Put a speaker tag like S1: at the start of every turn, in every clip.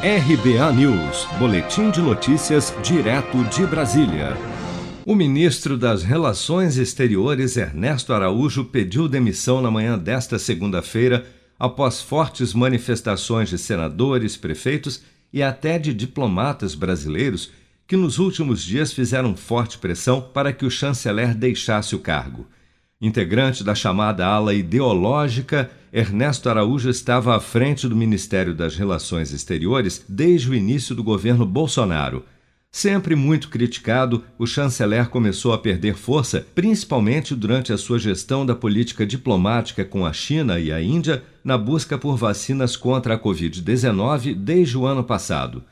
S1: RBA News, Boletim de Notícias, direto de Brasília. O ministro das Relações Exteriores, Ernesto Araújo, pediu demissão na manhã desta segunda-feira, após fortes manifestações de senadores, prefeitos e até de diplomatas brasileiros que nos últimos dias fizeram forte pressão para que o chanceler deixasse o cargo. Integrante da chamada ala ideológica, Ernesto Araújo estava à frente do Ministério das Relações Exteriores desde o início do governo Bolsonaro. Sempre muito criticado, o chanceler começou a perder força, principalmente durante a sua gestão da política diplomática com a China e a Índia na busca por vacinas contra a Covid-19 desde o ano passado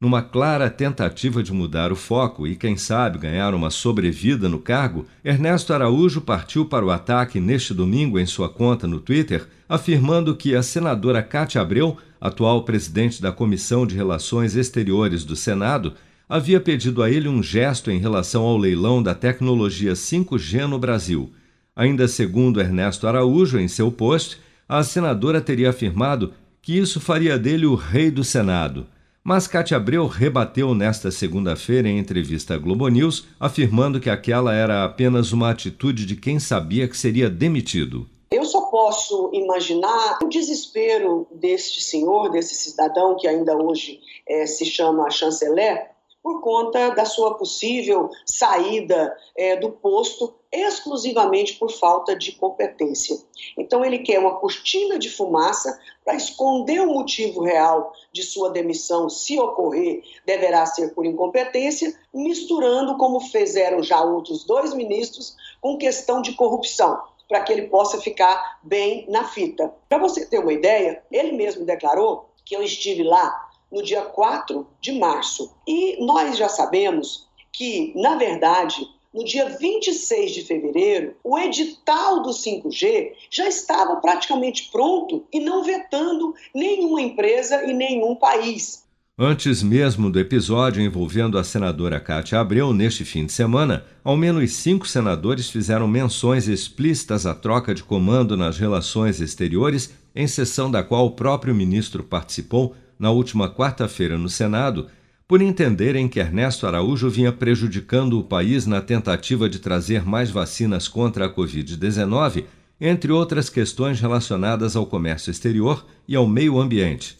S1: numa clara tentativa de mudar o foco e, quem sabe, ganhar uma sobrevida no cargo, Ernesto Araújo partiu para o ataque neste domingo em sua conta no Twitter, afirmando que a senadora Cátia Abreu, atual presidente da Comissão de Relações Exteriores do Senado, havia pedido a ele um gesto em relação ao leilão da tecnologia 5G no Brasil. Ainda segundo Ernesto Araújo, em seu post, a senadora teria afirmado que isso faria dele o rei do Senado. Mas Cátia Abreu rebateu nesta segunda-feira em entrevista à Globo News, afirmando que aquela era apenas uma atitude de quem sabia que seria demitido.
S2: Eu só posso imaginar o desespero deste senhor, desse cidadão que ainda hoje é, se chama chanceler, por conta da sua possível saída é, do posto exclusivamente por falta de competência. Então, ele quer uma cortina de fumaça para esconder o motivo real de sua demissão, se ocorrer, deverá ser por incompetência, misturando, como fizeram já outros dois ministros, com questão de corrupção para que ele possa ficar bem na fita. Para você ter uma ideia, ele mesmo declarou que eu estive lá no dia 4 de março. E nós já sabemos que, na verdade, no dia 26 de fevereiro, o edital do 5G já estava praticamente pronto e não vetando nenhuma empresa e nenhum país.
S1: Antes mesmo do episódio envolvendo a senadora Cátia Abreu, neste fim de semana, ao menos cinco senadores fizeram menções explícitas à troca de comando nas relações exteriores, em sessão da qual o próprio ministro participou na última quarta-feira no Senado, por entenderem que Ernesto Araújo vinha prejudicando o país na tentativa de trazer mais vacinas contra a Covid-19, entre outras questões relacionadas ao comércio exterior e ao meio ambiente.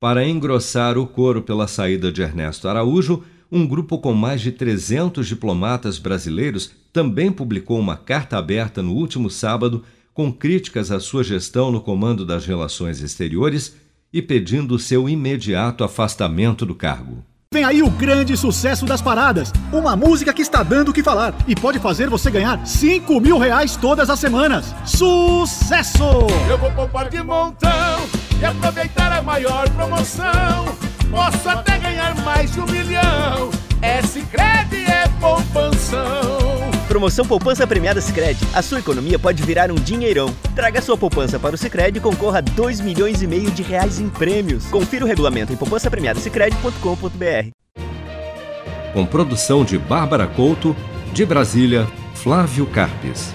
S1: Para engrossar o coro pela saída de Ernesto Araújo, um grupo com mais de 300 diplomatas brasileiros também publicou uma carta aberta no último sábado com críticas à sua gestão no comando das relações exteriores e pedindo seu imediato afastamento do cargo.
S3: Vem aí o grande sucesso das paradas. Uma música que está dando o que falar e pode fazer você ganhar 5 mil reais todas as semanas. Sucesso!
S4: Eu vou poupar de montão e aproveitar a maior promoção. Posso até ganhar mais de um milhão. S-Cred é poupanção.
S5: Promoção Poupança Premiada Sicredi. A sua economia pode virar um dinheirão. Traga sua poupança para o Sicredi e concorra a 2 milhões e meio de reais em prêmios. Confira o regulamento em poupancapremiadasicredi.com.br.
S1: Com produção de Bárbara Couto, de Brasília, Flávio Carpes.